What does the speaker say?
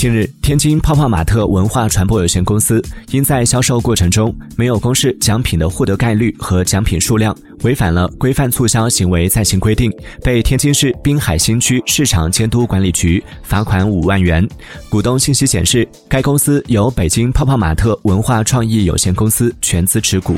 近日天津泡泡玛特文化传播有限公司因在销售过程中没有公示奖品的获得概率和奖品数量违反了规范促销行为暂行规定被天津市滨海新区市场监督管理局罚款五万元股东信息显示该公司由北京泡泡玛特文化创意有限公司全资持股。